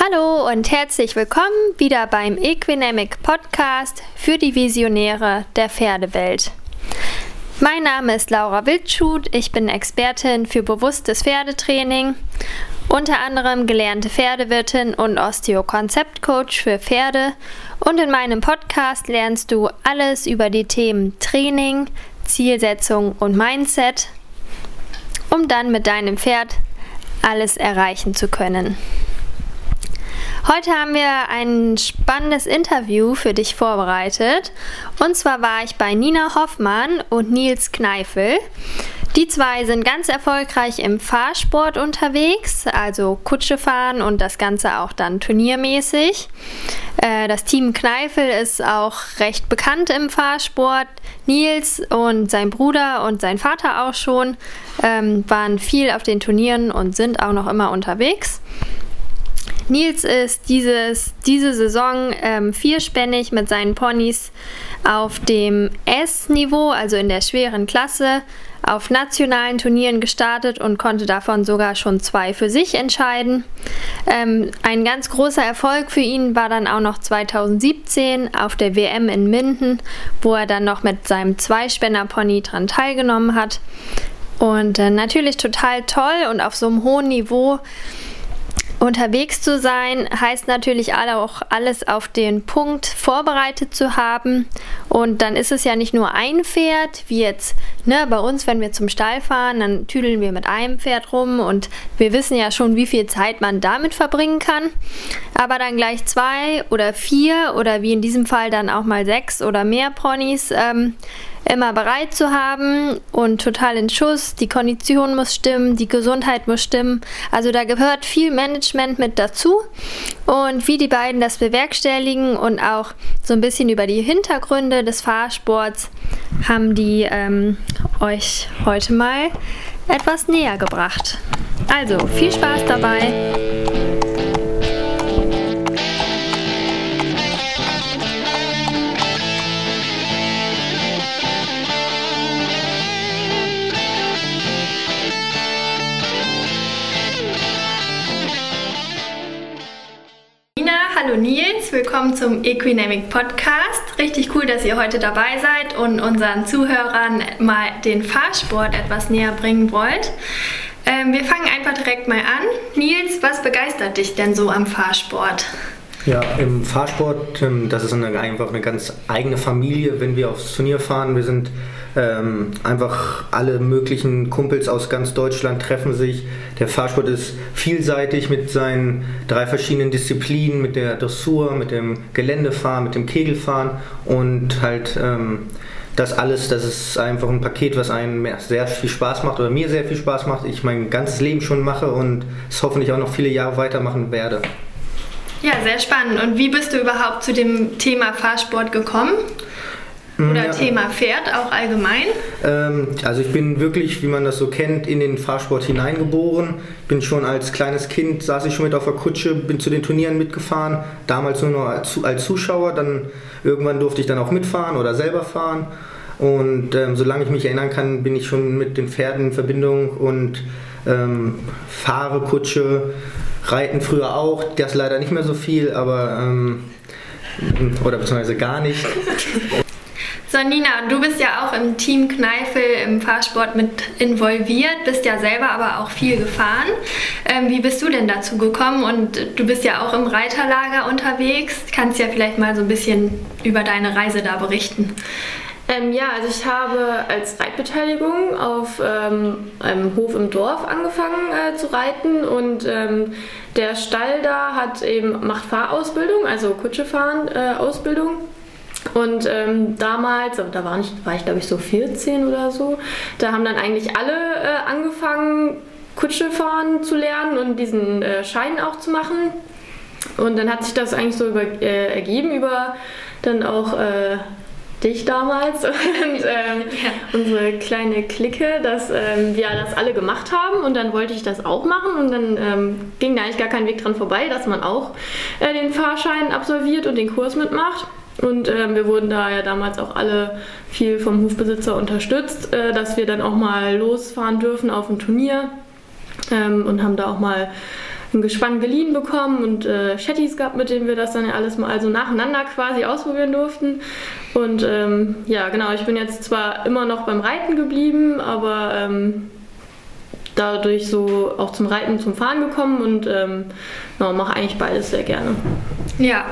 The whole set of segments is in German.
Hallo und herzlich willkommen wieder beim Equinamic Podcast für die Visionäre der Pferdewelt. Mein Name ist Laura Wildschut, ich bin Expertin für bewusstes Pferdetraining, unter anderem gelernte Pferdewirtin und Osteo-Konzeptcoach für Pferde und in meinem Podcast lernst du alles über die Themen Training, Zielsetzung und Mindset, um dann mit deinem Pferd alles erreichen zu können. Heute haben wir ein spannendes Interview für dich vorbereitet. Und zwar war ich bei Nina Hoffmann und Nils Kneifel. Die zwei sind ganz erfolgreich im Fahrsport unterwegs, also Kutsche fahren und das Ganze auch dann turniermäßig. Äh, das Team Kneifel ist auch recht bekannt im Fahrsport. Nils und sein Bruder und sein Vater auch schon ähm, waren viel auf den Turnieren und sind auch noch immer unterwegs. Nils ist dieses, diese Saison ähm, vierspännig mit seinen Ponys auf dem S-Niveau, also in der schweren Klasse, auf nationalen Turnieren gestartet und konnte davon sogar schon zwei für sich entscheiden. Ähm, ein ganz großer Erfolg für ihn war dann auch noch 2017 auf der WM in Minden, wo er dann noch mit seinem Zweispänner-Pony dran teilgenommen hat. Und äh, natürlich total toll und auf so einem hohen Niveau Unterwegs zu sein heißt natürlich auch alles auf den Punkt vorbereitet zu haben. Und dann ist es ja nicht nur ein Pferd, wie jetzt ne, bei uns, wenn wir zum Stall fahren, dann tüdeln wir mit einem Pferd rum und wir wissen ja schon, wie viel Zeit man damit verbringen kann. Aber dann gleich zwei oder vier oder wie in diesem Fall dann auch mal sechs oder mehr Ponys ähm, immer bereit zu haben und total in Schuss. Die Kondition muss stimmen, die Gesundheit muss stimmen. Also da gehört viel Management mit dazu. Und wie die beiden das bewerkstelligen und auch so ein bisschen über die Hintergründe des Fahrsports haben die ähm, euch heute mal etwas näher gebracht. Also viel Spaß dabei. Willkommen zum Equinamic Podcast. Richtig cool, dass ihr heute dabei seid und unseren Zuhörern mal den Fahrsport etwas näher bringen wollt. Ähm, wir fangen einfach direkt mal an. Nils, was begeistert dich denn so am Fahrsport? Ja, im Fahrsport, ähm, das ist eine, einfach eine ganz eigene Familie, wenn wir aufs Turnier fahren. Wir sind ähm, einfach alle möglichen Kumpels aus ganz Deutschland treffen sich. Der Fahrsport ist vielseitig mit seinen drei verschiedenen Disziplinen, mit der Dressur, mit dem Geländefahren, mit dem Kegelfahren und halt ähm, das alles, das ist einfach ein Paket, was einem sehr viel Spaß macht oder mir sehr viel Spaß macht. Ich mein ganzes Leben schon mache und es hoffentlich auch noch viele Jahre weitermachen werde. Ja, sehr spannend. Und wie bist du überhaupt zu dem Thema Fahrsport gekommen? Oder ja. Thema Pferd auch allgemein? Ähm, also ich bin wirklich, wie man das so kennt, in den Fahrsport hineingeboren. Bin schon als kleines Kind, saß ich schon mit auf der Kutsche, bin zu den Turnieren mitgefahren. Damals nur noch als, als Zuschauer, dann irgendwann durfte ich dann auch mitfahren oder selber fahren. Und ähm, solange ich mich erinnern kann, bin ich schon mit den Pferden in Verbindung und ähm, fahre Kutsche, reiten früher auch, das leider nicht mehr so viel, aber ähm, oder beziehungsweise gar nicht. So, Nina, du bist ja auch im Team Kneifel im Fahrsport mit involviert, bist ja selber aber auch viel gefahren. Ähm, wie bist du denn dazu gekommen? Und du bist ja auch im Reiterlager unterwegs. Kannst ja vielleicht mal so ein bisschen über deine Reise da berichten. Ähm, ja, also ich habe als Reitbeteiligung auf ähm, einem Hof im Dorf angefangen äh, zu reiten und ähm, der Stall da hat eben macht Fahrausbildung, also Kutschefahren äh, Ausbildung und ähm, damals, da war, nicht, war ich glaube ich so 14 oder so, da haben dann eigentlich alle äh, angefangen, Kutsche fahren zu lernen und diesen äh, Schein auch zu machen. Und dann hat sich das eigentlich so über, äh, ergeben über dann auch äh, dich damals und ähm, ja. unsere kleine Clique, dass ähm, wir das alle gemacht haben und dann wollte ich das auch machen und dann ähm, ging da eigentlich gar kein Weg dran vorbei, dass man auch äh, den Fahrschein absolviert und den Kurs mitmacht. Und ähm, wir wurden da ja damals auch alle viel vom Hofbesitzer unterstützt, äh, dass wir dann auch mal losfahren dürfen auf ein Turnier ähm, und haben da auch mal ein Gespann geliehen bekommen und äh, Chattys gehabt, mit denen wir das dann ja alles mal also nacheinander quasi ausprobieren durften. Und ähm, ja, genau, ich bin jetzt zwar immer noch beim Reiten geblieben, aber ähm, dadurch so auch zum Reiten, zum Fahren gekommen und ähm, mache eigentlich beides sehr gerne. Ja,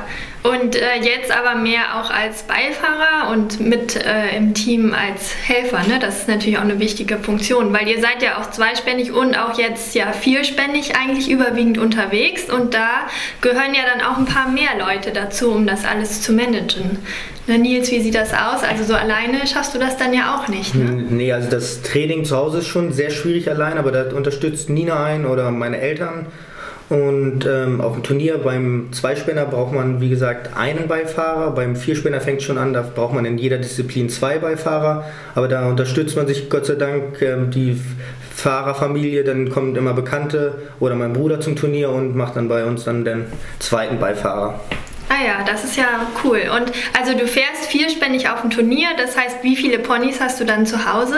und äh, jetzt aber mehr auch als Beifahrer und mit äh, im Team als Helfer. Ne? Das ist natürlich auch eine wichtige Funktion, weil ihr seid ja auch zweispännig und auch jetzt ja vierspännig eigentlich überwiegend unterwegs und da gehören ja dann auch ein paar mehr Leute dazu, um das alles zu managen. Nils, wie sieht das aus? Also so alleine schaffst du das dann ja auch nicht. Ne? Nee, also das Training zu Hause ist schon sehr schwierig allein, aber da unterstützt Nina ein oder meine Eltern. Und ähm, auf dem Turnier beim Zweispänner braucht man, wie gesagt, einen Beifahrer. Beim Vierspänner fängt schon an, da braucht man in jeder Disziplin zwei Beifahrer. Aber da unterstützt man sich Gott sei Dank ähm, die Fahrerfamilie. Dann kommen immer Bekannte oder mein Bruder zum Turnier und macht dann bei uns dann den zweiten Beifahrer. Ah ja, das ist ja cool. Und also du fährst vierspännig auf dem Turnier, das heißt, wie viele Ponys hast du dann zu Hause?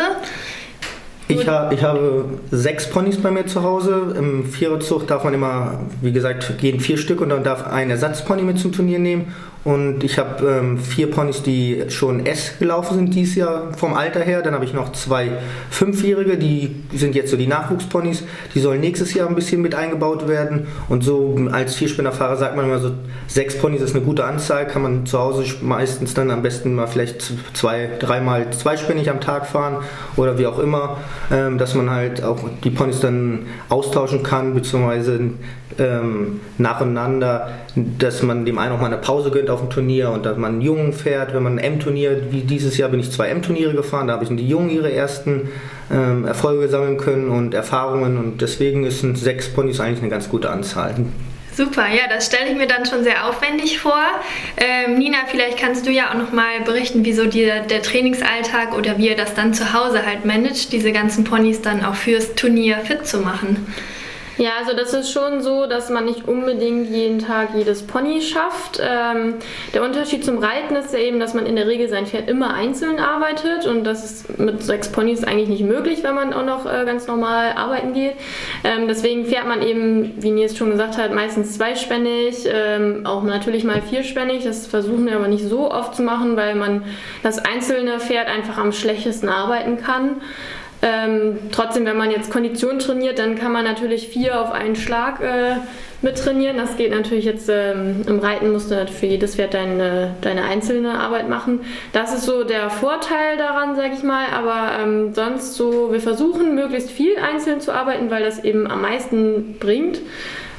Ich, ha ich habe sechs Ponys bei mir zu Hause. Im Viererzug darf man immer, wie gesagt, gehen vier Stück und dann darf ein Ersatzpony mit zum Turnier nehmen. Und ich habe ähm, vier Ponys, die schon S gelaufen sind dieses Jahr vom Alter her. Dann habe ich noch zwei Fünfjährige, die sind jetzt so die Nachwuchsponys. Die sollen nächstes Jahr ein bisschen mit eingebaut werden. Und so als Vierspinnerfahrer sagt man immer so, sechs Ponys ist eine gute Anzahl. Kann man zu Hause meistens dann am besten mal vielleicht zwei, dreimal zweispännig am Tag fahren oder wie auch immer. Ähm, dass man halt auch die Ponys dann austauschen kann, beziehungsweise ähm, nacheinander, dass man dem einen auch mal eine Pause gönnt auf dem Turnier und dass man einen Jungen fährt. Wenn man ein M-Turnier, wie dieses Jahr bin ich zwei M-Turniere gefahren, da habe ich die Jungen ihre ersten ähm, Erfolge sammeln können und Erfahrungen und deswegen sind sechs Ponys eigentlich eine ganz gute Anzahl. Super, ja, das stelle ich mir dann schon sehr aufwendig vor. Ähm, Nina, vielleicht kannst du ja auch noch mal berichten, wieso dir der Trainingsalltag oder wie ihr das dann zu Hause halt managt, diese ganzen Ponys dann auch fürs Turnier fit zu machen. Ja, also das ist schon so, dass man nicht unbedingt jeden Tag jedes Pony schafft. Ähm, der Unterschied zum Reiten ist ja eben, dass man in der Regel sein Pferd immer einzeln arbeitet und das ist mit sechs Ponys eigentlich nicht möglich, wenn man auch noch äh, ganz normal arbeiten geht. Ähm, deswegen fährt man eben, wie Nils schon gesagt hat, meistens zweispännig, ähm, auch natürlich mal vierspännig. Das versuchen wir aber nicht so oft zu machen, weil man das einzelne Pferd einfach am schlechtesten arbeiten kann. Ähm, trotzdem, wenn man jetzt Kondition trainiert, dann kann man natürlich vier auf einen Schlag äh, mittrainieren. Das geht natürlich jetzt ähm, im Reiten, musst du für jedes Pferd deine, deine einzelne Arbeit machen. Das ist so der Vorteil daran, sage ich mal. Aber ähm, sonst so, wir versuchen möglichst viel einzeln zu arbeiten, weil das eben am meisten bringt.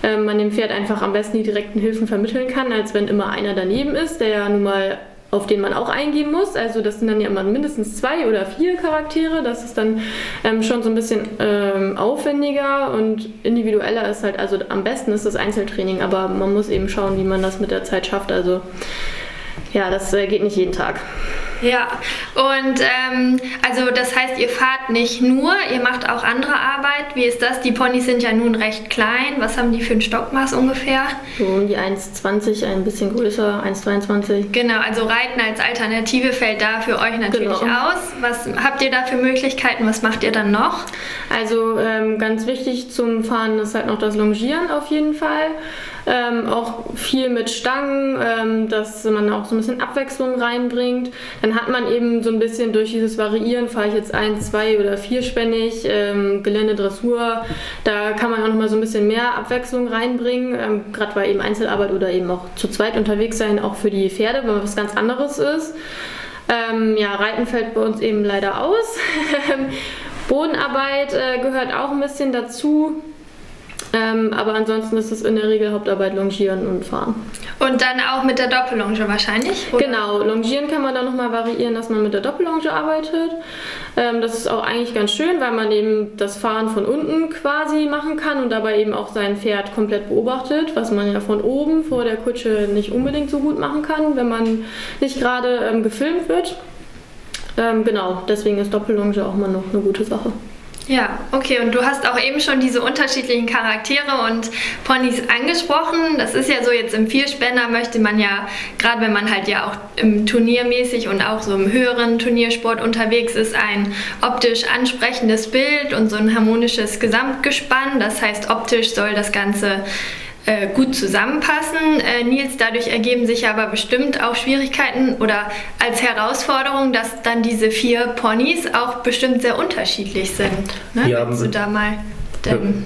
Ähm, man dem Pferd einfach am besten die direkten Hilfen vermitteln kann, als wenn immer einer daneben ist, der ja nun mal auf den man auch eingehen muss. Also das sind dann ja immer mindestens zwei oder vier Charaktere. Das ist dann ähm, schon so ein bisschen ähm, aufwendiger und individueller ist halt, also am besten ist das Einzeltraining, aber man muss eben schauen, wie man das mit der Zeit schafft. Also ja, das äh, geht nicht jeden Tag. Ja, und ähm, also das heißt, ihr fahrt nicht nur, ihr macht auch andere Arbeit. Wie ist das? Die Ponys sind ja nun recht klein. Was haben die für ein Stockmaß ungefähr? So um die 1,20, ein bisschen größer, 1,23. Genau, also Reiten als Alternative fällt da für euch natürlich genau. aus. Was habt ihr da für Möglichkeiten? Was macht ihr dann noch? Also ähm, ganz wichtig zum Fahren ist halt noch das Longieren auf jeden Fall. Ähm, auch viel mit Stangen, ähm, dass man auch so ein bisschen Abwechslung reinbringt. Dann hat man eben so ein bisschen durch dieses Variieren, fahre ich jetzt ein, zwei oder vierspännig, ähm, Gelände, Dressur, da kann man auch nochmal so ein bisschen mehr Abwechslung reinbringen, ähm, gerade weil eben Einzelarbeit oder eben auch zu zweit unterwegs sein, auch für die Pferde, weil was ganz anderes ist. Ähm, ja, Reiten fällt bei uns eben leider aus. Bodenarbeit äh, gehört auch ein bisschen dazu. Ähm, aber ansonsten ist es in der Regel Hauptarbeit Longieren und Fahren. Und dann auch mit der Doppellonge wahrscheinlich? Oder? Genau, Longieren kann man dann nochmal variieren, dass man mit der Doppellonge arbeitet. Ähm, das ist auch eigentlich ganz schön, weil man eben das Fahren von unten quasi machen kann und dabei eben auch sein Pferd komplett beobachtet, was man ja von oben vor der Kutsche nicht unbedingt so gut machen kann, wenn man nicht gerade ähm, gefilmt wird. Ähm, genau, deswegen ist Doppellonge auch mal noch eine gute Sache. Ja, okay. Und du hast auch eben schon diese unterschiedlichen Charaktere und Ponys angesprochen. Das ist ja so, jetzt im Vierspänner möchte man ja, gerade wenn man halt ja auch im Turniermäßig und auch so im höheren Turniersport unterwegs ist, ein optisch ansprechendes Bild und so ein harmonisches Gesamtgespann. Das heißt, optisch soll das Ganze äh, gut zusammenpassen. Äh, Nils, dadurch ergeben sich aber bestimmt auch Schwierigkeiten oder als Herausforderung, dass dann diese vier Ponys auch bestimmt sehr unterschiedlich sind. Ne? Ja, Kannst du da mal denn,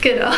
Genau.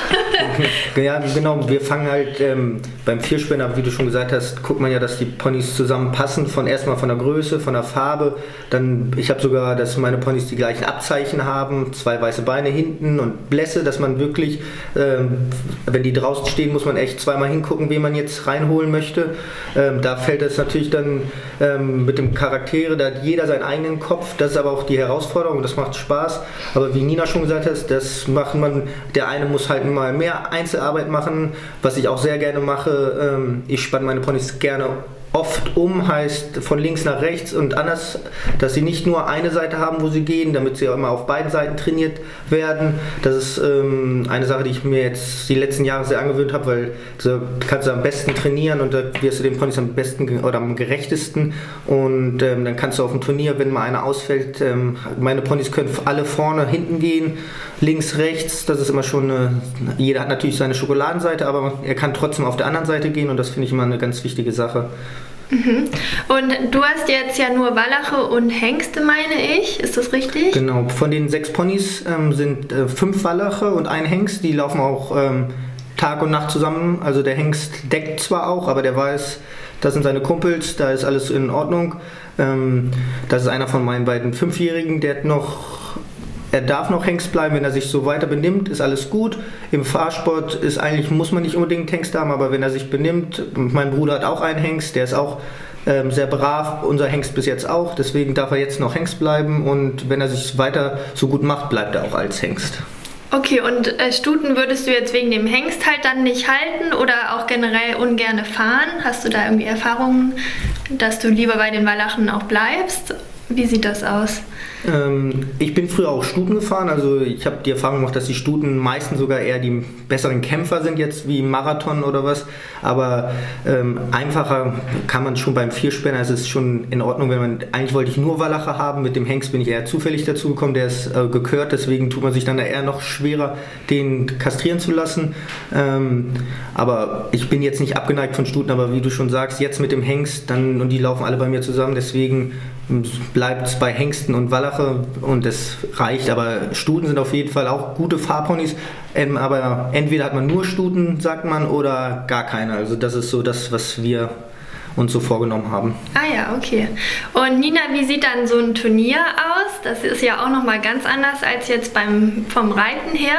ja, genau. Wir fangen halt ähm, beim Vierspänner, wie du schon gesagt hast, guckt man ja, dass die Ponys zusammenpassen. Von erstmal von der Größe, von der Farbe. Dann, ich habe sogar, dass meine Ponys die gleichen Abzeichen haben, zwei weiße Beine hinten und Blässe, dass man wirklich, ähm, wenn die draußen stehen, muss man echt zweimal hingucken, wen man jetzt reinholen möchte. Ähm, da fällt es natürlich dann ähm, mit dem Charaktere, da hat jeder seinen eigenen Kopf. Das ist aber auch die Herausforderung, das macht Spaß. Aber wie Nina schon gesagt hat, das macht man, der eine muss halt mal mehr Einzelarbeit machen, was ich auch sehr gerne mache. Ähm, ich spanne meine Ponys gerne oft um, heißt von links nach rechts und anders, dass sie nicht nur eine Seite haben, wo sie gehen, damit sie auch immer auf beiden Seiten trainiert werden. Das ist ähm, eine Sache, die ich mir jetzt die letzten Jahre sehr angewöhnt habe, weil so kannst du am besten trainieren und da wirst du den Ponys am besten oder am gerechtesten und ähm, dann kannst du auf dem Turnier, wenn mal einer ausfällt, ähm, meine Ponys können alle vorne, hinten gehen, links, rechts, das ist immer schon eine, jeder hat natürlich seine Schokoladenseite, aber er kann trotzdem auf der anderen Seite gehen und das finde ich immer eine ganz wichtige Sache. Mhm. Und du hast jetzt ja nur Wallache und Hengste, meine ich. Ist das richtig? Genau. Von den sechs Ponys ähm, sind äh, fünf Wallache und ein Hengst. Die laufen auch ähm, Tag und Nacht zusammen. Also der Hengst deckt zwar auch, aber der weiß, das sind seine Kumpels, da ist alles in Ordnung. Ähm, das ist einer von meinen beiden Fünfjährigen, der hat noch er darf noch Hengst bleiben, wenn er sich so weiter benimmt, ist alles gut. Im Fahrsport ist eigentlich, muss man nicht unbedingt Hengst haben, aber wenn er sich benimmt, mein Bruder hat auch einen Hengst, der ist auch ähm, sehr brav, unser Hengst bis jetzt auch, deswegen darf er jetzt noch Hengst bleiben und wenn er sich weiter so gut macht, bleibt er auch als Hengst. Okay, und äh, Stuten würdest du jetzt wegen dem Hengst halt dann nicht halten oder auch generell ungerne fahren? Hast du da irgendwie Erfahrungen, dass du lieber bei den Wallachen auch bleibst? Wie sieht das aus? Ähm, ich bin früher auch Stuten gefahren, also ich habe die Erfahrung gemacht, dass die Stuten meistens sogar eher die besseren Kämpfer sind jetzt wie Marathon oder was, aber ähm, einfacher kann man schon beim Vierspänner, es ist schon in Ordnung, wenn man, eigentlich wollte ich nur Wallache haben, mit dem Hengst bin ich eher zufällig dazu gekommen, der ist äh, gekört, deswegen tut man sich dann eher noch schwerer, den kastrieren zu lassen, ähm, aber ich bin jetzt nicht abgeneigt von Stuten, aber wie du schon sagst, jetzt mit dem Hengst, dann, und die laufen alle bei mir zusammen, deswegen bleibt es bei Hengsten und Wallache und das reicht. Aber Stuten sind auf jeden Fall auch gute Fahrponys. Ähm, aber entweder hat man nur Stuten, sagt man, oder gar keine. Also das ist so das, was wir uns so vorgenommen haben. Ah ja, okay. Und Nina, wie sieht dann so ein Turnier aus? Das ist ja auch nochmal ganz anders als jetzt beim, vom Reiten her.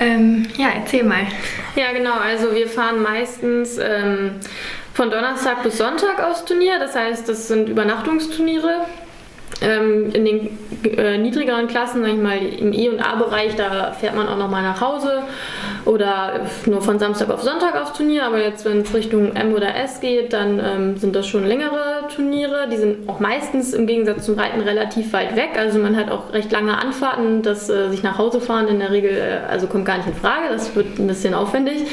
Ähm, ja, erzähl mal. Ja, genau. Also wir fahren meistens ähm, von Donnerstag bis Sonntag aus Turnier. Das heißt, das sind Übernachtungsturniere. Ähm, in den äh, niedrigeren Klassen, sag ich mal, im E- und A-Bereich, da fährt man auch nochmal nach Hause oder nur von Samstag auf Sonntag aufs Turnier. Aber jetzt, wenn es Richtung M oder S geht, dann ähm, sind das schon längere Turniere. Die sind auch meistens im Gegensatz zum Reiten relativ weit weg. Also man hat auch recht lange Anfahrten. Das äh, sich nach Hause fahren in der Regel, äh, also kommt gar nicht in Frage. Das wird ein bisschen aufwendig.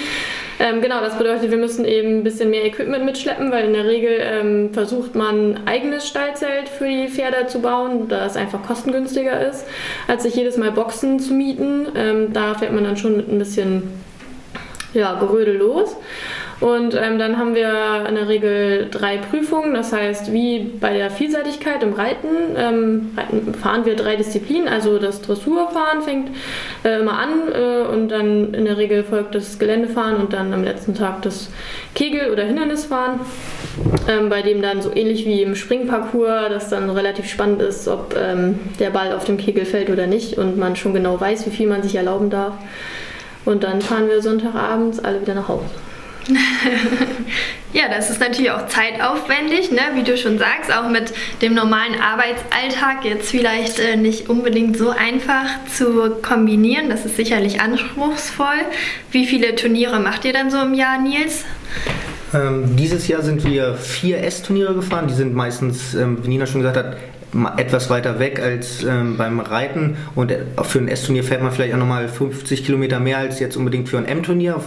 Ähm, genau, das bedeutet, wir müssen eben ein bisschen mehr Equipment mitschleppen, weil in der Regel ähm, versucht man eigenes Stallzelt für die Pferde zu bauen, da es einfach kostengünstiger ist, als sich jedes Mal Boxen zu mieten. Ähm, da fährt man dann schon mit ein bisschen ja, Gerödel los. Und ähm, dann haben wir in der Regel drei Prüfungen, das heißt, wie bei der Vielseitigkeit im Reiten, ähm, Reiten fahren wir drei Disziplinen, also das Dressurfahren fängt äh, immer an äh, und dann in der Regel folgt das Geländefahren und dann am letzten Tag das Kegel- oder Hindernisfahren, ähm, bei dem dann so ähnlich wie im Springparcours das dann relativ spannend ist, ob ähm, der Ball auf dem Kegel fällt oder nicht und man schon genau weiß, wie viel man sich erlauben darf. Und dann fahren wir Sonntagabends alle wieder nach Hause. Ja, das ist natürlich auch zeitaufwendig, ne? wie du schon sagst, auch mit dem normalen Arbeitsalltag jetzt vielleicht äh, nicht unbedingt so einfach zu kombinieren. Das ist sicherlich anspruchsvoll. Wie viele Turniere macht ihr dann so im Jahr, Nils? Ähm, dieses Jahr sind wir vier S-Turniere gefahren. Die sind meistens, ähm, wie Nina schon gesagt hat, etwas weiter weg als ähm, beim Reiten und äh, für ein S-Turnier fährt man vielleicht auch nochmal 50 Kilometer mehr als jetzt unbedingt für ein M-Turnier.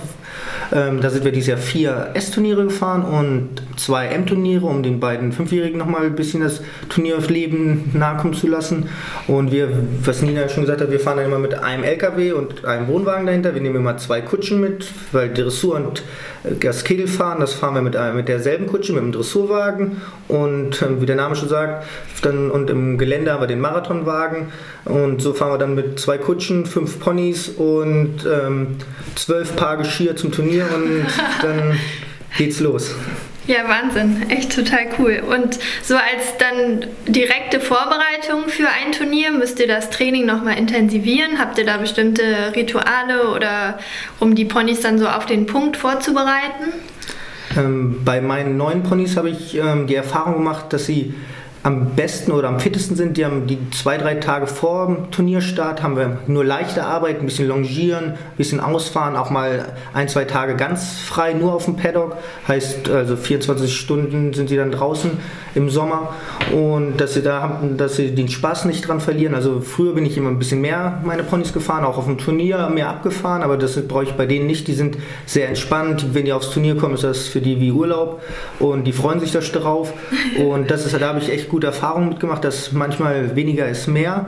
Ähm, da sind wir dieses Jahr vier S-Turniere gefahren und zwei M-Turniere, um den beiden Fünfjährigen nochmal ein bisschen das Turnierleben nahekommen zu lassen. Und wir, was Nina schon gesagt hat, wir fahren dann immer mit einem LKW und einem Wohnwagen dahinter. Wir nehmen immer zwei Kutschen mit, weil Dressur und äh, das Kegelfahren, das fahren wir mit, mit derselben Kutsche, mit dem Dressurwagen und ähm, wie der Name schon sagt, dann, und im Gelände haben wir den Marathonwagen und so fahren wir dann mit zwei Kutschen, fünf Ponys und ähm, zwölf Paar Geschirr zum Turnier und dann geht's los. Ja, Wahnsinn. Echt total cool. Und so als dann direkte Vorbereitung für ein Turnier müsst ihr das Training nochmal intensivieren? Habt ihr da bestimmte Rituale oder um die Ponys dann so auf den Punkt vorzubereiten? Ähm, bei meinen neuen Ponys habe ich ähm, die Erfahrung gemacht, dass sie am besten oder am fittesten sind. Die haben die zwei, drei Tage vor dem Turnierstart haben wir nur leichte Arbeit, ein bisschen longieren, ein bisschen ausfahren, auch mal ein, zwei Tage ganz frei, nur auf dem Paddock. Heißt also 24 Stunden sind sie dann draußen im Sommer und dass sie da haben, dass sie den Spaß nicht dran verlieren. Also früher bin ich immer ein bisschen mehr meine Ponys gefahren, auch auf dem Turnier mehr abgefahren, aber das brauche ich bei denen nicht. Die sind sehr entspannt. Wenn die aufs Turnier kommen, ist das für die wie Urlaub und die freuen sich da drauf. Und das ist, da habe ich echt gute Erfahrungen mitgemacht, dass manchmal weniger ist mehr.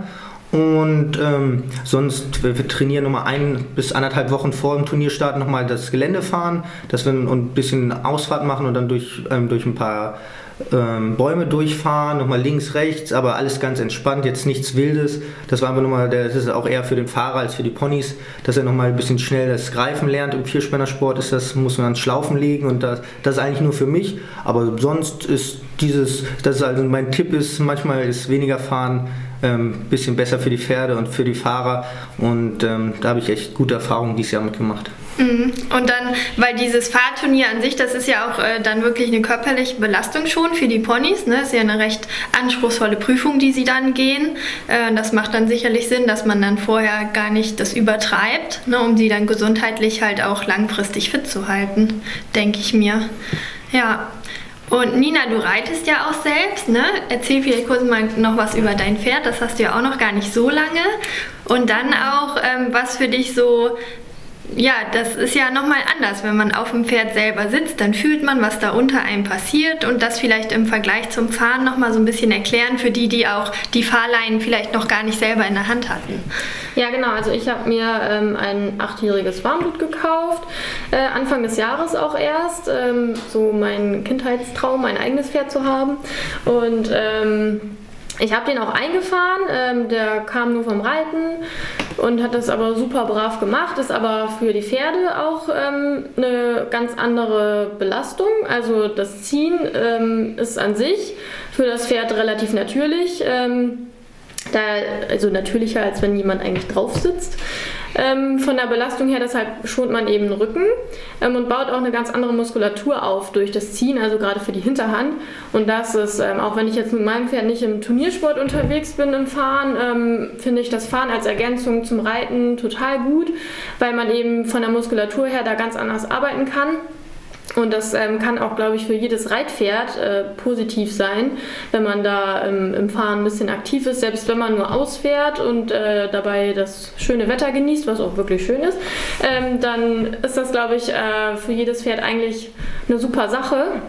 Und ähm, sonst, wir, wir trainieren nochmal ein bis anderthalb Wochen vor dem Turnierstart nochmal das Gelände fahren, dass wir ein bisschen Ausfahrt machen und dann durch, ähm, durch ein paar ähm, Bäume durchfahren, nochmal links, rechts, aber alles ganz entspannt, jetzt nichts Wildes. Das war einfach nochmal, das ist auch eher für den Fahrer als für die Ponys, dass er nochmal ein bisschen schnell das Greifen lernt. Im Vierspännersport ist das, muss man ans Schlaufen legen und das, das ist eigentlich nur für mich. Aber sonst ist dieses, das ist also mein Tipp ist, manchmal ist weniger fahren ein ähm, bisschen besser für die Pferde und für die Fahrer und ähm, da habe ich echt gute Erfahrungen dieses Jahr mitgemacht. Mhm. Und dann, weil dieses Fahrturnier an sich, das ist ja auch äh, dann wirklich eine körperliche Belastung schon für die Ponys. Ne? Ist ja eine recht anspruchsvolle Prüfung, die sie dann gehen. Äh, das macht dann sicherlich Sinn, dass man dann vorher gar nicht das übertreibt, ne? um sie dann gesundheitlich halt auch langfristig fit zu halten, denke ich mir. Ja. Und Nina, du reitest ja auch selbst, ne? Erzähl vielleicht kurz mal noch was über dein Pferd, das hast du ja auch noch gar nicht so lange. Und dann auch, ähm, was für dich so ja, das ist ja nochmal anders. Wenn man auf dem Pferd selber sitzt, dann fühlt man, was da unter einem passiert und das vielleicht im Vergleich zum Fahren nochmal so ein bisschen erklären für die, die auch die Fahrleinen vielleicht noch gar nicht selber in der Hand hatten. Ja, genau. Also ich habe mir ähm, ein achtjähriges Warmblut gekauft, äh, Anfang des Jahres auch erst. Ähm, so mein Kindheitstraum, ein eigenes Pferd zu haben. Und ähm, ich habe den auch eingefahren, ähm, der kam nur vom Reiten und hat das aber super brav gemacht, ist aber für die Pferde auch ähm, eine ganz andere Belastung. Also das Ziehen ähm, ist an sich für das Pferd relativ natürlich. Ähm, da, also natürlicher, als wenn jemand eigentlich drauf sitzt. Ähm, von der Belastung her, deshalb schont man eben den Rücken ähm, und baut auch eine ganz andere Muskulatur auf durch das Ziehen, also gerade für die Hinterhand. Und das ist, ähm, auch wenn ich jetzt mit meinem Pferd nicht im Turniersport unterwegs bin im Fahren, ähm, finde ich das Fahren als Ergänzung zum Reiten total gut, weil man eben von der Muskulatur her da ganz anders arbeiten kann. Und das ähm, kann auch, glaube ich, für jedes Reitpferd äh, positiv sein, wenn man da ähm, im Fahren ein bisschen aktiv ist, selbst wenn man nur ausfährt und äh, dabei das schöne Wetter genießt, was auch wirklich schön ist, ähm, dann ist das, glaube ich, äh, für jedes Pferd eigentlich eine super Sache.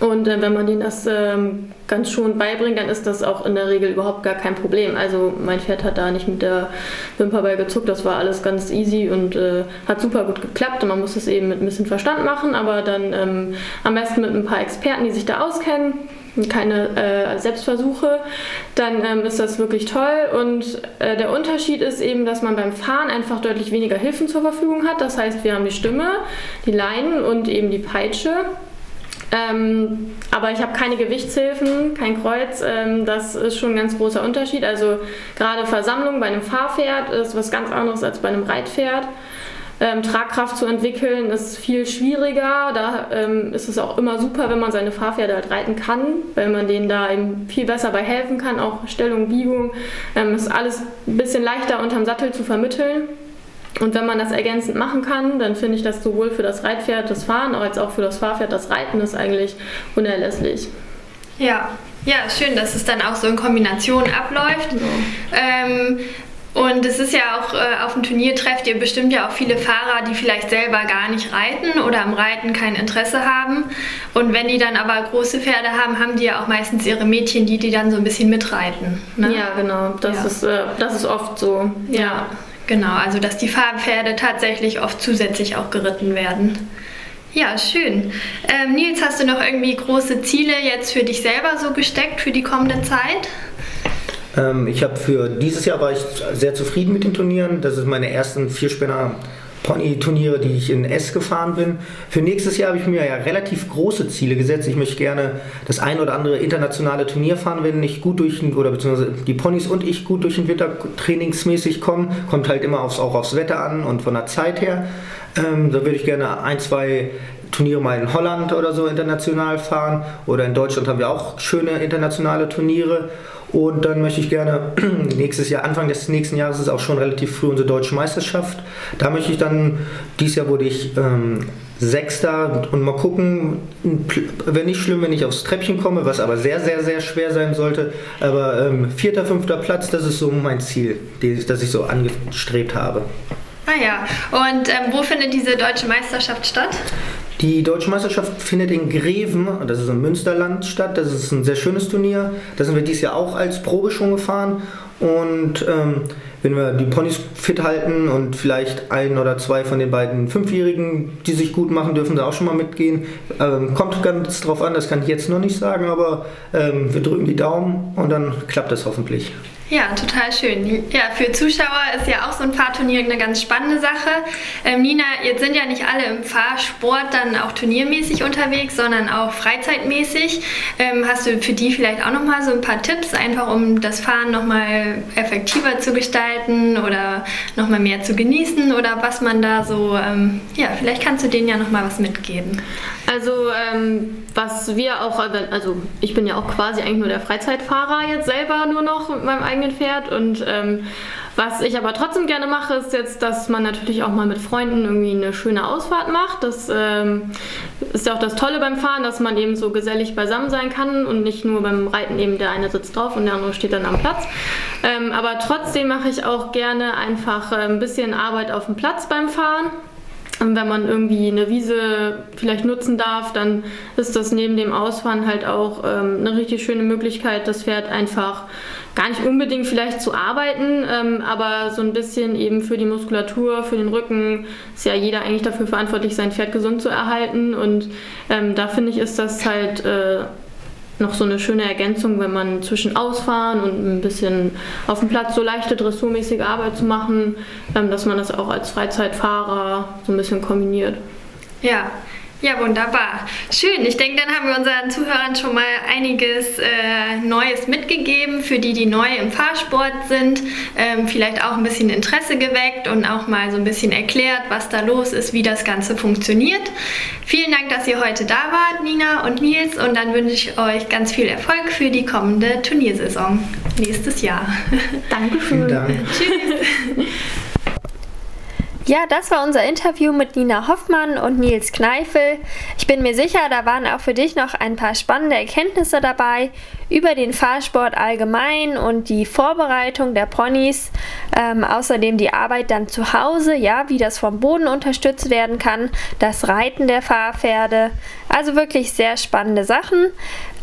Und äh, wenn man denen das ähm, ganz schon beibringt, dann ist das auch in der Regel überhaupt gar kein Problem. Also mein Pferd hat da nicht mit der Wimper bei gezuckt, das war alles ganz easy und äh, hat super gut geklappt. Und man muss es eben mit ein bisschen Verstand machen, aber dann ähm, am besten mit ein paar Experten, die sich da auskennen keine äh, Selbstversuche, dann ähm, ist das wirklich toll. Und äh, der Unterschied ist eben, dass man beim Fahren einfach deutlich weniger Hilfen zur Verfügung hat. Das heißt, wir haben die Stimme, die Leinen und eben die Peitsche. Ähm, aber ich habe keine Gewichtshilfen, kein Kreuz. Ähm, das ist schon ein ganz großer Unterschied. Also gerade Versammlung bei einem Fahrpferd ist was ganz anderes als bei einem Reitpferd. Ähm, Tragkraft zu entwickeln ist viel schwieriger. Da ähm, ist es auch immer super, wenn man seine Fahrpferde halt reiten kann, weil man denen da eben viel besser bei helfen kann. Auch Stellung, Biegung ähm, ist alles ein bisschen leichter unterm Sattel zu vermitteln. Und wenn man das ergänzend machen kann, dann finde ich das sowohl für das Reitpferd das Fahren als auch für das Fahrpferd das Reiten ist eigentlich unerlässlich. Ja, Ja, schön, dass es dann auch so in Kombination abläuft. Ja. Ähm, und es ist ja auch äh, auf dem Turnier trefft ihr bestimmt ja auch viele Fahrer, die vielleicht selber gar nicht reiten oder am Reiten kein Interesse haben. Und wenn die dann aber große Pferde haben, haben die ja auch meistens ihre Mädchen, die die dann so ein bisschen mitreiten. Ne? Ja, genau. Das, ja. Ist, äh, das ist oft so. Ja. ja, genau. Also dass die Farbenpferde tatsächlich oft zusätzlich auch geritten werden. Ja, schön. Ähm, Nils, hast du noch irgendwie große Ziele jetzt für dich selber so gesteckt für die kommende Zeit? Ähm, ich habe für dieses Jahr war ich sehr zufrieden mit den Turnieren. Das ist meine ersten Vierspänner Pony-Turniere, die ich in S gefahren bin. Für nächstes Jahr habe ich mir ja relativ große Ziele gesetzt. Ich möchte gerne das ein oder andere internationale Turnier fahren, wenn ich gut durch oder beziehungsweise die Ponys und ich gut durch den Winter trainingsmäßig kommen. Kommt halt immer aufs, auch aufs Wetter an und von der Zeit her. Ähm, da würde ich gerne ein, zwei Turniere mal in Holland oder so international fahren. Oder in Deutschland haben wir auch schöne internationale Turniere. Und dann möchte ich gerne nächstes Jahr, Anfang des nächsten Jahres ist auch schon relativ früh unsere deutsche Meisterschaft. Da möchte ich dann, dieses Jahr wurde ich ähm, Sechster und mal gucken, wenn nicht schlimm, wenn ich aufs Treppchen komme, was aber sehr, sehr, sehr schwer sein sollte. Aber ähm, vierter, fünfter Platz, das ist so mein Ziel, das ich so angestrebt habe. Ah ja, und ähm, wo findet diese deutsche Meisterschaft statt? Die Deutsche Meisterschaft findet in Greven, das ist im Münsterland, statt. Das ist ein sehr schönes Turnier. Da sind wir dieses Jahr auch als Probe schon gefahren. Und ähm, wenn wir die Ponys fit halten und vielleicht ein oder zwei von den beiden Fünfjährigen, die sich gut machen, dürfen da auch schon mal mitgehen. Ähm, kommt ganz drauf an, das kann ich jetzt noch nicht sagen, aber ähm, wir drücken die Daumen und dann klappt das hoffentlich. Ja, total schön. Ja, für Zuschauer ist ja auch so ein Fahrturnier eine ganz spannende Sache. Ähm, Nina, jetzt sind ja nicht alle im Fahrsport dann auch turniermäßig unterwegs, sondern auch freizeitmäßig. Ähm, hast du für die vielleicht auch nochmal so ein paar Tipps, einfach um das Fahren nochmal effektiver zu gestalten oder nochmal mehr zu genießen oder was man da so, ähm, ja, vielleicht kannst du denen ja nochmal was mitgeben. Also, ähm, was wir auch, also ich bin ja auch quasi eigentlich nur der Freizeitfahrer jetzt selber nur noch mit meinem eigenen eigenen Pferd. Und ähm, was ich aber trotzdem gerne mache, ist jetzt, dass man natürlich auch mal mit Freunden irgendwie eine schöne Ausfahrt macht. Das ähm, ist ja auch das Tolle beim Fahren, dass man eben so gesellig beisammen sein kann und nicht nur beim Reiten eben der eine sitzt drauf und der andere steht dann am Platz. Ähm, aber trotzdem mache ich auch gerne einfach äh, ein bisschen Arbeit auf dem Platz beim Fahren. Wenn man irgendwie eine Wiese vielleicht nutzen darf, dann ist das neben dem Ausfahren halt auch ähm, eine richtig schöne Möglichkeit, das Pferd einfach gar nicht unbedingt vielleicht zu arbeiten, ähm, aber so ein bisschen eben für die Muskulatur, für den Rücken ist ja jeder eigentlich dafür verantwortlich, sein Pferd gesund zu erhalten. Und ähm, da finde ich, ist das halt äh, noch so eine schöne Ergänzung, wenn man zwischen Ausfahren und ein bisschen auf dem Platz so leichte dressurmäßige Arbeit zu machen, ähm, dass man das auch als Freizeitfahrer so ein bisschen kombiniert. Ja, ja, wunderbar. Schön. Ich denke, dann haben wir unseren Zuhörern schon mal einiges äh, Neues mitgegeben, für die, die neu im Fahrsport sind. Ähm, vielleicht auch ein bisschen Interesse geweckt und auch mal so ein bisschen erklärt, was da los ist, wie das Ganze funktioniert. Vielen Dank, dass ihr heute da wart, Nina und Nils. Und dann wünsche ich euch ganz viel Erfolg für die kommende Turniersaison nächstes Jahr. Dankeschön. Vielen Dank. Tschüss. Ja, das war unser Interview mit Nina Hoffmann und Nils Kneifel. Ich bin mir sicher, da waren auch für dich noch ein paar spannende Erkenntnisse dabei über den Fahrsport allgemein und die Vorbereitung der Ponys. Ähm, außerdem die Arbeit dann zu Hause, ja, wie das vom Boden unterstützt werden kann, das Reiten der Fahrpferde. Also wirklich sehr spannende Sachen.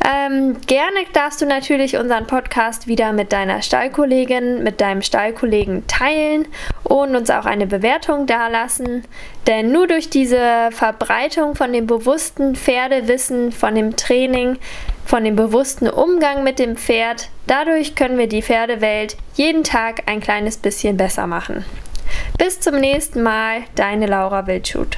Ähm, gerne darfst du natürlich unseren Podcast wieder mit deiner Stallkollegin, mit deinem Stallkollegen teilen und uns auch eine Bewertung dalassen. Denn nur durch diese Verbreitung von dem bewussten Pferdewissen, von dem Training, von dem bewussten Umgang mit dem Pferd, dadurch können wir die Pferdewelt jeden Tag ein kleines bisschen besser machen. Bis zum nächsten Mal, deine Laura Wildschut.